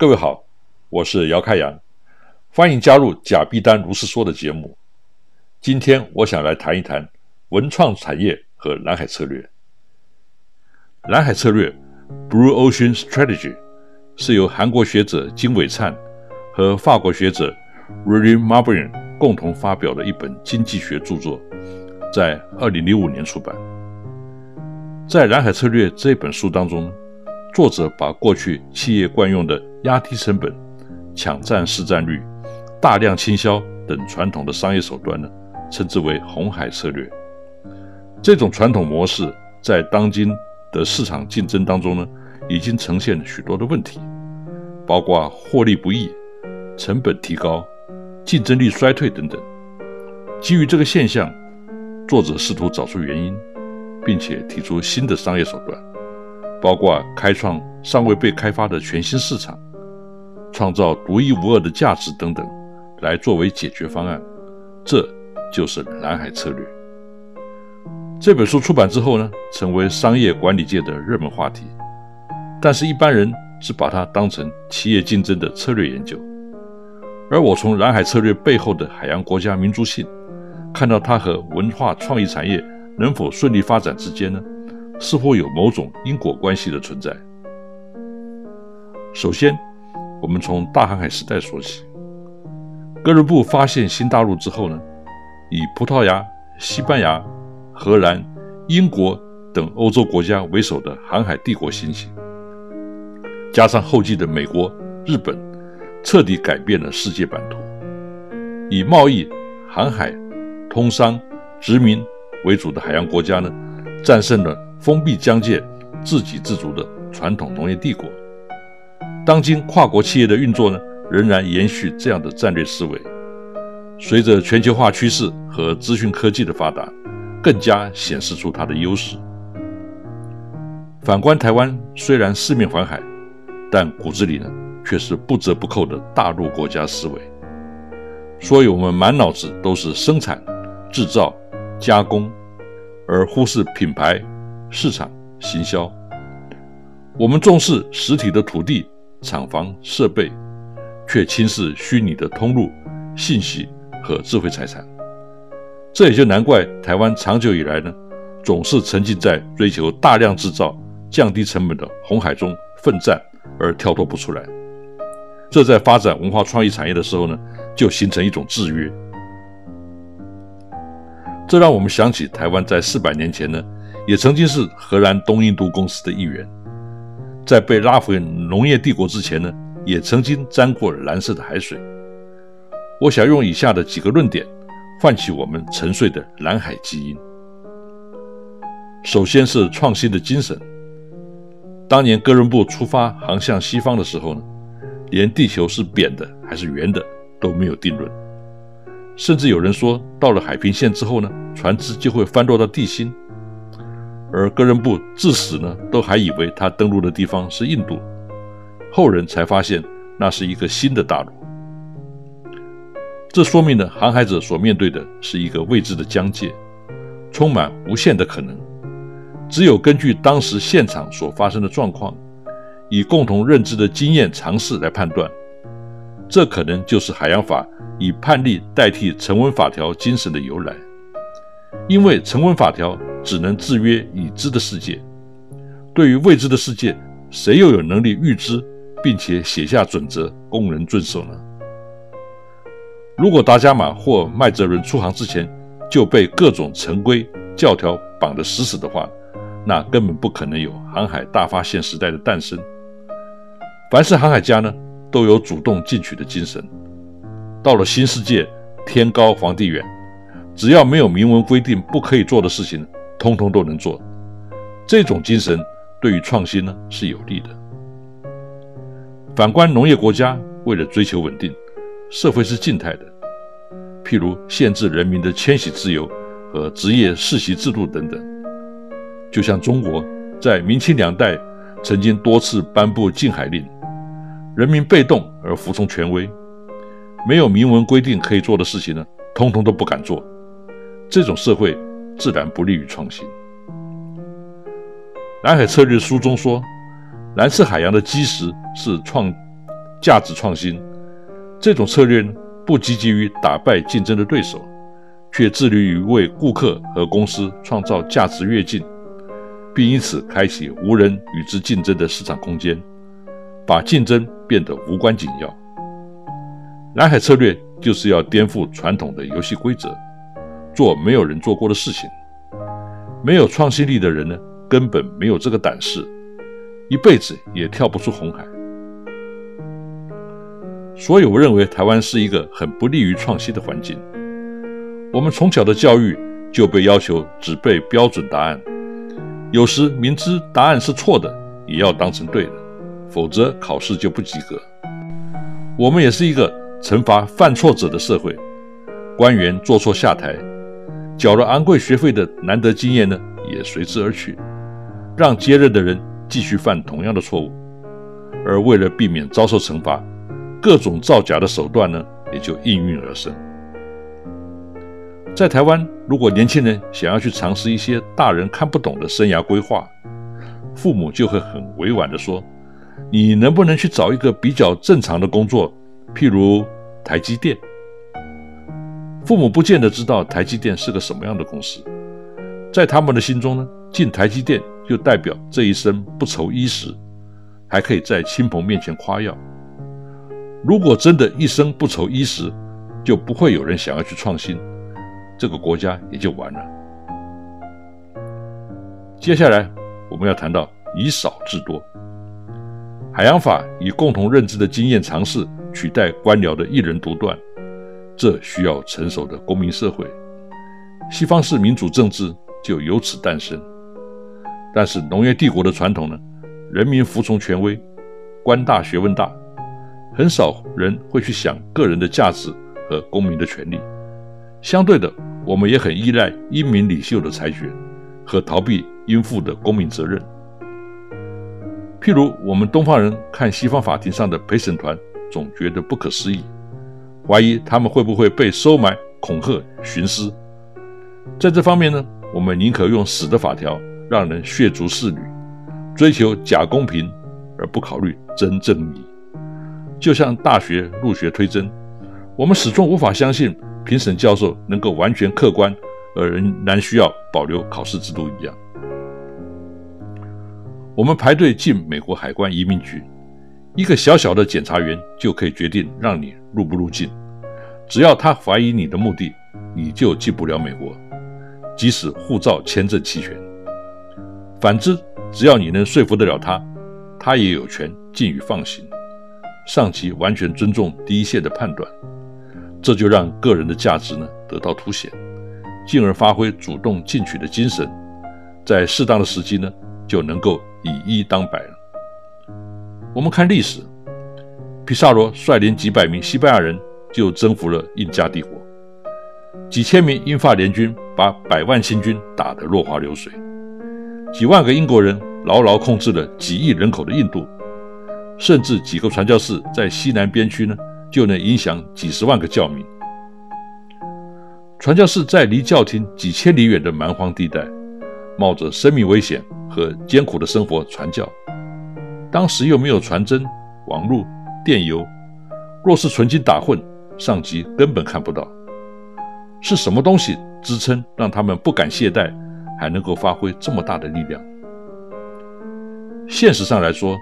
各位好，我是姚开阳，欢迎加入贾碧丹如是说的节目。今天我想来谈一谈文创产业和蓝海策略。蓝海策略 （Blue Ocean Strategy） 是由韩国学者金伟灿和法国学者 Rudy Marbrin 共同发表的一本经济学著作，在二零零五年出版。在蓝海策略这本书当中。作者把过去企业惯用的压低成本、抢占市占率、大量倾销等传统的商业手段呢，称之为红海策略。这种传统模式在当今的市场竞争当中呢，已经呈现了许多的问题，包括获利不易、成本提高、竞争力衰退等等。基于这个现象，作者试图找出原因，并且提出新的商业手段。包括开创尚未被开发的全新市场，创造独一无二的价值等等，来作为解决方案，这就是蓝海策略。这本书出版之后呢，成为商业管理界的热门话题，但是一般人只把它当成企业竞争的策略研究。而我从蓝海策略背后的海洋国家民族性，看到它和文化创意产业能否顺利发展之间呢？似乎有某种因果关系的存在。首先，我们从大航海时代说起。哥伦布发现新大陆之后呢，以葡萄牙、西班牙、荷兰、英国等欧洲国家为首的航海帝国兴起，加上后继的美国、日本，彻底改变了世界版图。以贸易、航海、通商、殖民为主的海洋国家呢，战胜了。封闭疆界、自给自足的传统农业帝国，当今跨国企业的运作呢，仍然延续这样的战略思维。随着全球化趋势和资讯科技的发达，更加显示出它的优势。反观台湾，虽然四面环海，但骨子里呢，却是不折不扣的大陆国家思维。所以，我们满脑子都是生产、制造、加工，而忽视品牌。市场行销，我们重视实体的土地、厂房、设备，却轻视虚拟的通路、信息和智慧财产。这也就难怪台湾长久以来呢，总是沉浸在追求大量制造、降低成本的红海中奋战而跳脱不出来。这在发展文化创意产业的时候呢，就形成一种制约。这让我们想起台湾在四百年前呢。也曾经是荷兰东印度公司的一员，在被拉回农业帝国之前呢，也曾经沾过蓝色的海水。我想用以下的几个论点，唤起我们沉睡的蓝海基因。首先是创新的精神。当年哥伦布出发航向西方的时候呢，连地球是扁的还是圆的都没有定论，甚至有人说，到了海平线之后呢，船只就会翻落到地心。而哥伦布至死呢，都还以为他登陆的地方是印度，后人才发现那是一个新的大陆。这说明了航海者所面对的是一个未知的疆界，充满无限的可能。只有根据当时现场所发生的状况，以共同认知的经验尝试来判断，这可能就是海洋法以判例代替成文法条精神的由来。因为成文法条只能制约已知的世界，对于未知的世界，谁又有能力预知并且写下准则供人遵守呢？如果达伽马或麦哲伦出航之前就被各种成规教条绑得死死的话，那根本不可能有航海大发现时代的诞生。凡是航海家呢，都有主动进取的精神。到了新世界，天高皇帝远。只要没有明文规定不可以做的事情，通通都能做。这种精神对于创新呢是有利的。反观农业国家，为了追求稳定，社会是静态的，譬如限制人民的迁徙自由和职业世袭制度等等。就像中国在明清两代曾经多次颁布禁海令，人民被动而服从权威，没有明文规定可以做的事情呢，通通都不敢做。这种社会自然不利于创新。蓝海策略书中说，蓝色海洋的基石是创价值创新。这种策略，不积极于打败竞争的对手，却致力于为顾客和公司创造价值跃进，并因此开启无人与之竞争的市场空间，把竞争变得无关紧要。蓝海策略就是要颠覆传统的游戏规则。做没有人做过的事情，没有创新力的人呢，根本没有这个胆识，一辈子也跳不出红海。所以，我认为台湾是一个很不利于创新的环境。我们从小的教育就被要求只背标准答案，有时明知答案是错的，也要当成对的，否则考试就不及格。我们也是一个惩罚犯错者的社会，官员做错下台。缴了昂贵学费的难得经验呢，也随之而去，让接任的人继续犯同样的错误，而为了避免遭受惩罚，各种造假的手段呢，也就应运而生。在台湾，如果年轻人想要去尝试一些大人看不懂的生涯规划，父母就会很委婉地说：“你能不能去找一个比较正常的工作，譬如台积电？”父母不见得知道台积电是个什么样的公司，在他们的心中呢，进台积电就代表这一生不愁衣食，还可以在亲朋面前夸耀。如果真的一生不愁衣食，就不会有人想要去创新，这个国家也就完了。接下来我们要谈到以少制多，海洋法以共同认知的经验尝试取代官僚的一人独断。这需要成熟的公民社会，西方式民主政治就由此诞生。但是农业帝国的传统呢？人民服从权威，官大学问大，很少人会去想个人的价值和公民的权利。相对的，我们也很依赖英明领袖的裁决和逃避应负的公民责任。譬如我们东方人看西方法庭上的陪审团，总觉得不可思议。怀疑他们会不会被收买、恐吓、徇私？在这方面呢，我们宁可用死的法条，让人血族侍女，追求假公平，而不考虑真正义。就像大学入学推甄，我们始终无法相信评审教授能够完全客观，而仍然需要保留考试制度一样。我们排队进美国海关移民局。一个小小的检查员就可以决定让你入不入境，只要他怀疑你的目的，你就进不了美国，即使护照、签证齐全。反之，只要你能说服得了他，他也有权进与放行。上级完全尊重第一线的判断，这就让个人的价值呢得到凸显，进而发挥主动进取的精神，在适当的时机呢就能够以一当百了。我们看历史，皮萨罗率领几百名西班牙人就征服了印加帝国，几千名英法联军把百万清军打得落花流水，几万个英国人牢牢控制了几亿人口的印度，甚至几个传教士在西南边区呢就能影响几十万个教民，传教士在离教廷几千里远的蛮荒地带，冒着生命危险和艰苦的生活传教。当时又没有传真、网络、电邮，若是纯金打混，上级根本看不到。是什么东西支撑，让他们不敢懈怠，还能够发挥这么大的力量？现实上来说，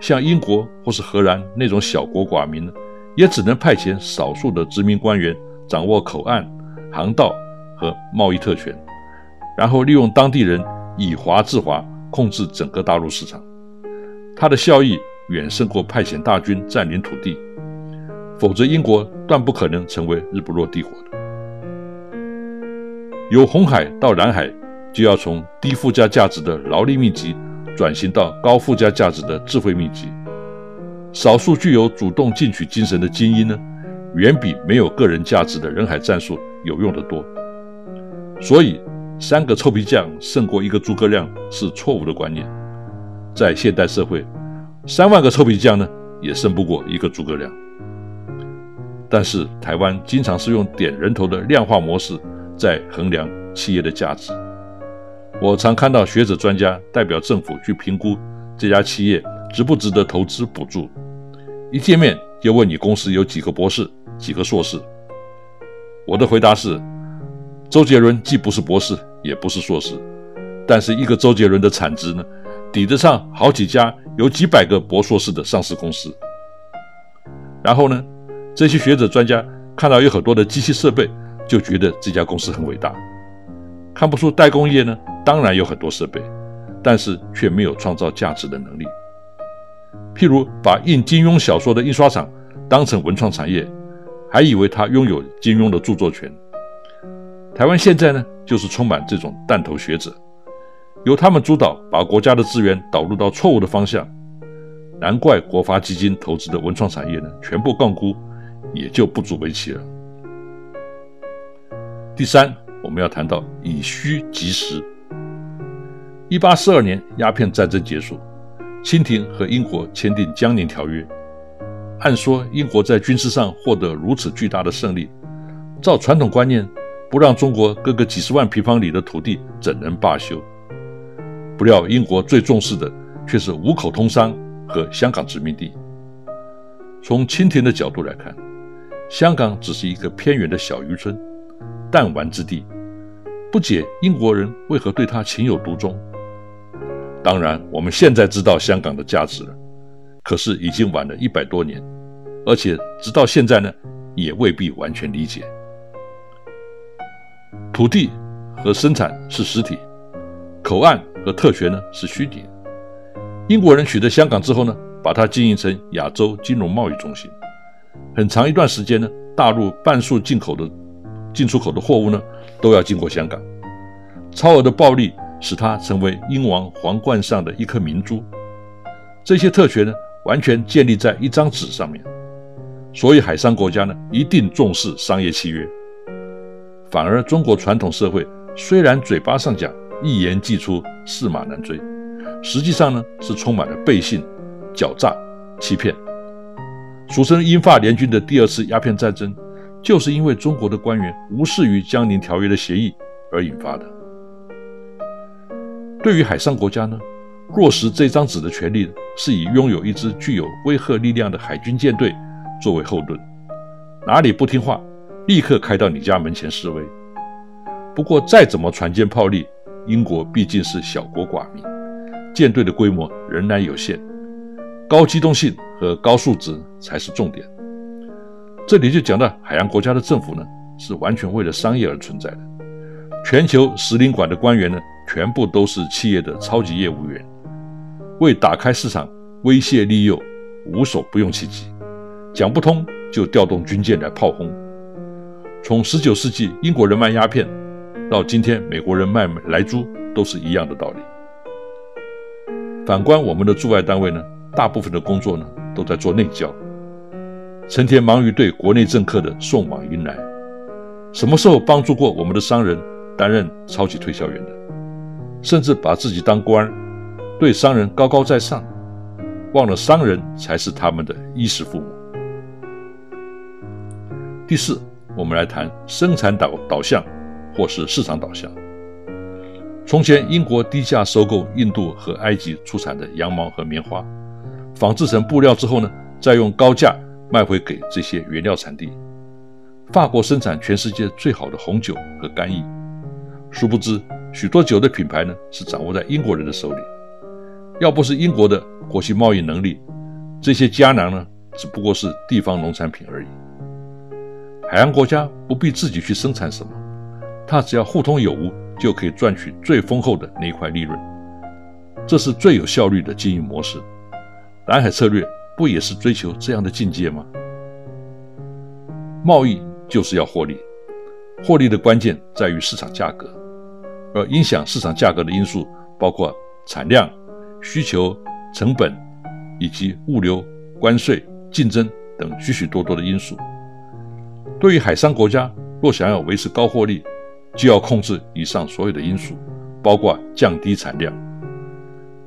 像英国或是荷兰那种小国寡民，也只能派遣少数的殖民官员掌握口岸。航道和贸易特权，然后利用当地人以华制华，控制整个大陆市场。它的效益远胜过派遣大军占领土地，否则英国断不可能成为日不落帝国的。由红海到蓝海，就要从低附加价值的劳力密集转型到高附加价值的智慧密集。少数具有主动进取精神的精英呢，远比没有个人价值的人海战术。有用的多，所以三个臭皮匠胜过一个诸葛亮是错误的观念。在现代社会，三万个臭皮匠呢也胜不过一个诸葛亮。但是台湾经常是用点人头的量化模式在衡量企业的价值。我常看到学者专家代表政府去评估这家企业值不值得投资补助，一见面就问你公司有几个博士、几个硕士。我的回答是：周杰伦既不是博士，也不是硕士，但是一个周杰伦的产值呢，抵得上好几家有几百个博硕士的上市公司。然后呢，这些学者专家看到有很多的机器设备，就觉得这家公司很伟大。看不出代工业呢，当然有很多设备，但是却没有创造价值的能力。譬如把印金庸小说的印刷厂当成文创产业。还以为他拥有金庸的著作权。台湾现在呢，就是充满这种弹头学者，由他们主导，把国家的资源导入到错误的方向。难怪国发基金投资的文创产业呢，全部杠估，也就不足为奇了。第三，我们要谈到以虚击实。一八四二年，鸦片战争结束，清廷和英国签订《江宁条约》。按说英国在军事上获得如此巨大的胜利，照传统观念，不让中国割个几十万平方里的土地，怎能罢休？不料英国最重视的却是五口通商和香港殖民地。从清廷的角度来看，香港只是一个偏远的小渔村、弹丸之地，不解英国人为何对他情有独钟。当然，我们现在知道香港的价值了，可是已经晚了一百多年。而且直到现在呢，也未必完全理解。土地和生产是实体，口岸和特权呢是虚拟。英国人取得香港之后呢，把它经营成亚洲金融贸易中心。很长一段时间呢，大陆半数进口的、进出口的货物呢，都要经过香港。超额的暴利使它成为英王皇冠上的一颗明珠。这些特权呢，完全建立在一张纸上面。所以，海商国家呢一定重视商业契约，反而中国传统社会虽然嘴巴上讲一言既出驷马难追，实际上呢是充满了背信、狡诈、欺骗。俗称英法联军的第二次鸦片战争，就是因为中国的官员无视于江宁条约的协议而引发的。对于海上国家呢，落实这张纸的权利是以拥有一支具有威慑力量的海军舰队。作为后盾，哪里不听话，立刻开到你家门前示威。不过再怎么船坚炮利，英国毕竟是小国寡民，舰队的规模仍然有限，高机动性和高素质才是重点。这里就讲到海洋国家的政府呢，是完全为了商业而存在的。全球使领馆的官员呢，全部都是企业的超级业务员，为打开市场威胁利诱，无所不用其极。讲不通就调动军舰来炮轰。从十九世纪英国人卖鸦片，到今天美国人卖莱猪，都是一样的道理。反观我们的驻外单位呢，大部分的工作呢都在做内交，成天忙于对国内政客的送往迎来。什么时候帮助过我们的商人担任超级推销员的？甚至把自己当官，对商人高高在上，忘了商人才是他们的衣食父母。第四，我们来谈生产导导向或是市场导向。从前，英国低价收购印度和埃及出产的羊毛和棉花，纺制成布料之后呢，再用高价卖回给这些原料产地。法国生产全世界最好的红酒和干邑，殊不知许多酒的品牌呢是掌握在英国人的手里。要不是英国的国际贸易能力，这些佳囊呢只不过是地方农产品而已。海洋国家不必自己去生产什么，它只要互通有无。就可以赚取最丰厚的那一块利润，这是最有效率的经营模式。蓝海策略不也是追求这样的境界吗？贸易就是要获利，获利的关键在于市场价格，而影响市场价格的因素包括产量、需求、成本以及物流、关税、竞争等许许多多的因素。对于海商国家，若想要维持高获利，就要控制以上所有的因素，包括降低产量。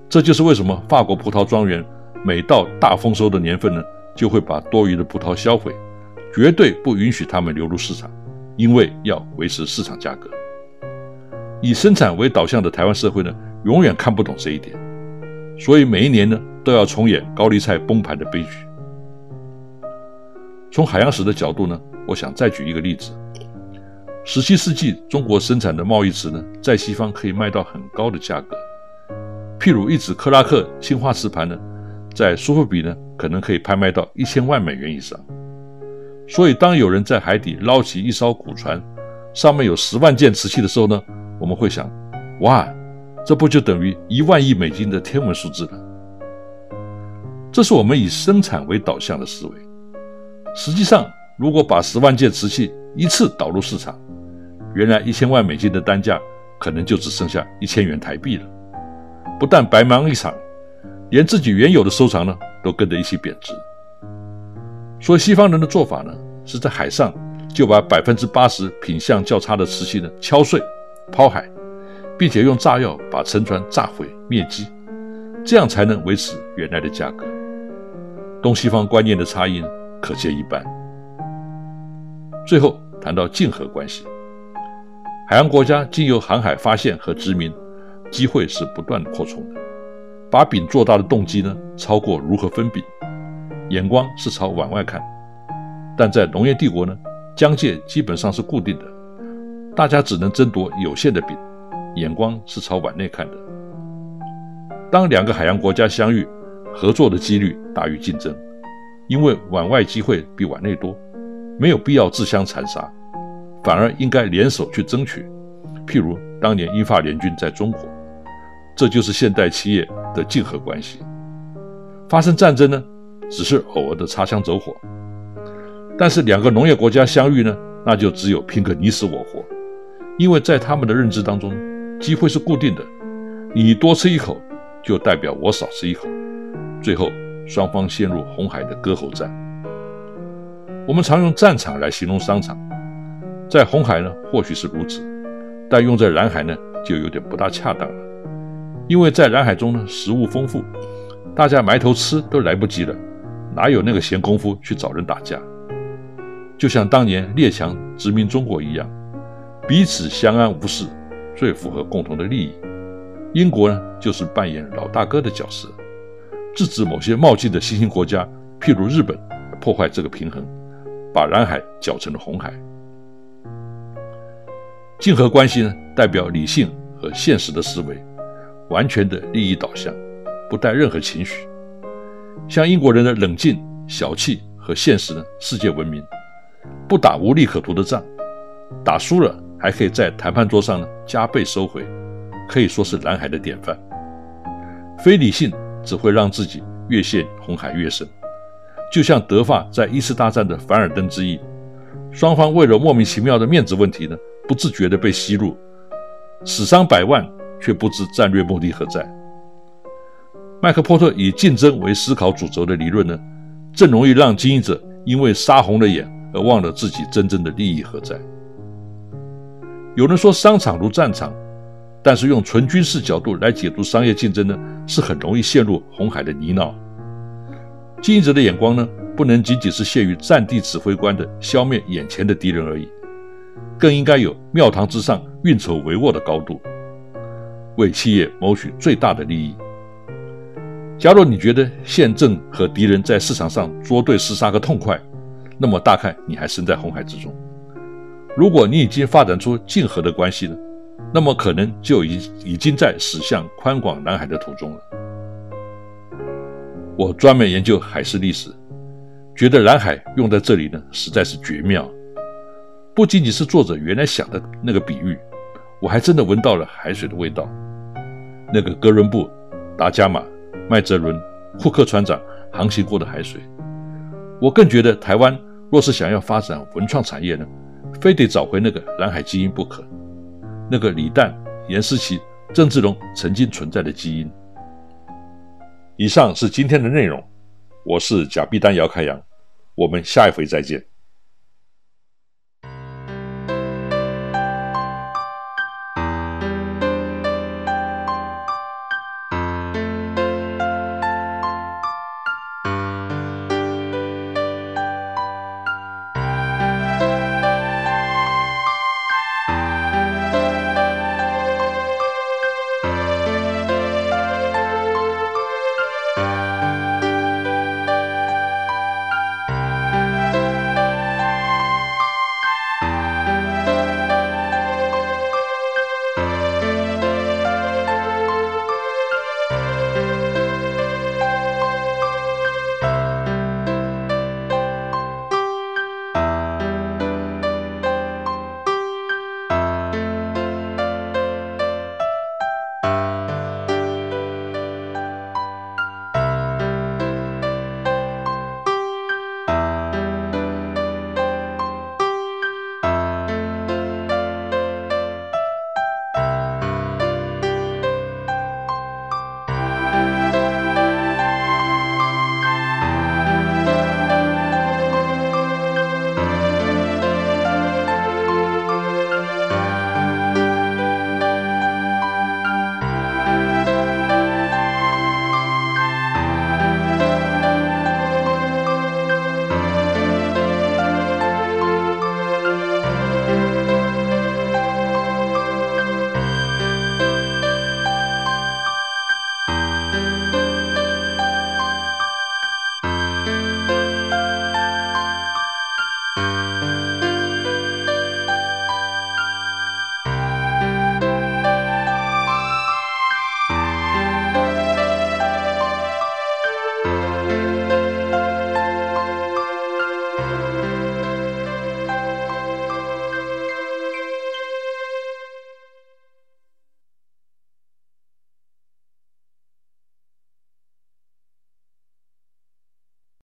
这就是为什么法国葡萄庄园每到大丰收的年份呢，就会把多余的葡萄销毁，绝对不允许它们流入市场，因为要维持市场价格。以生产为导向的台湾社会呢，永远看不懂这一点，所以每一年呢，都要重演高丽菜崩盘的悲剧。从海洋史的角度呢，我想再举一个例子。十七世纪，中国生产的贸易瓷呢，在西方可以卖到很高的价格。譬如一只克拉克青花瓷盘呢，在苏富比呢，可能可以拍卖到一千万美元以上。所以，当有人在海底捞起一艘古船，上面有十万件瓷器的时候呢，我们会想：哇，这不就等于一万亿美金的天文数字了？这是我们以生产为导向的思维。实际上，如果把十万件瓷器一次导入市场，原来一千万美金的单价，可能就只剩下一千元台币了。不但白忙一场，连自己原有的收藏呢，都跟着一起贬值。所以西方人的做法呢，是在海上就把百分之八十品相较差的瓷器呢敲碎、抛海，并且用炸药把沉船炸毁灭机，这样才能维持原来的价格。东西方观念的差异可见一斑。最后谈到竞合关系。海洋国家经由航海发现和殖民，机会是不断扩充的。把饼做大的动机呢，超过如何分饼，眼光是朝往外看。但在农业帝国呢，疆界基本上是固定的，大家只能争夺有限的饼，眼光是朝碗内看的。当两个海洋国家相遇，合作的几率大于竞争，因为碗外机会比碗内多，没有必要自相残杀。反而应该联手去争取，譬如当年英法联军在中国，这就是现代企业的竞合关系。发生战争呢，只是偶尔的擦枪走火；但是两个农业国家相遇呢，那就只有拼个你死我活，因为在他们的认知当中，机会是固定的，你多吃一口，就代表我少吃一口，最后双方陷入红海的割喉战。我们常用战场来形容商场。在红海呢，或许是如此，但用在蓝海呢，就有点不大恰当了。因为在蓝海中呢，食物丰富，大家埋头吃都来不及了，哪有那个闲工夫去找人打架？就像当年列强殖民中国一样，彼此相安无事，最符合共同的利益。英国呢，就是扮演老大哥的角色，制止某些冒进的新兴国家，譬如日本，破坏这个平衡，把蓝海搅成了红海。竞合关系呢，代表理性和现实的思维，完全的利益导向，不带任何情绪。像英国人的冷静、小气和现实呢，世界闻名。不打无利可图的仗，打输了还可以在谈判桌上呢加倍收回，可以说是蓝海的典范。非理性只会让自己越陷红海越深。就像德法在一次大战的凡尔登之役，双方为了莫名其妙的面子问题呢。不自觉地被吸入，死伤百万，却不知战略目的何在。麦克波特以竞争为思考主轴的理论呢，正容易让经营者因为杀红了眼而忘了自己真正的利益何在。有人说商场如战场，但是用纯军事角度来解读商业竞争呢，是很容易陷入红海的泥淖。经营者的眼光呢，不能仅仅是限于战地指挥官的消灭眼前的敌人而已，更应该有庙堂之上运筹帷幄的高度，为企业谋取最大的利益。假如你觉得现正和敌人在市场上捉对厮杀个痛快，那么大概你还身在红海之中。如果你已经发展出竞合的关系了，那么可能就已已经在驶向宽广南海的途中了。我专门研究海事历史，觉得蓝海用在这里呢，实在是绝妙。不仅仅是作者原来想的那个比喻，我还真的闻到了海水的味道。那个哥伦布、达伽马、麦哲伦、库克船长航行过的海水，我更觉得台湾若是想要发展文创产业呢，非得找回那个蓝海基因不可。那个李诞、严思琪、郑志龙曾经存在的基因。以上是今天的内容，我是贾碧丹姚开阳，我们下一回再见。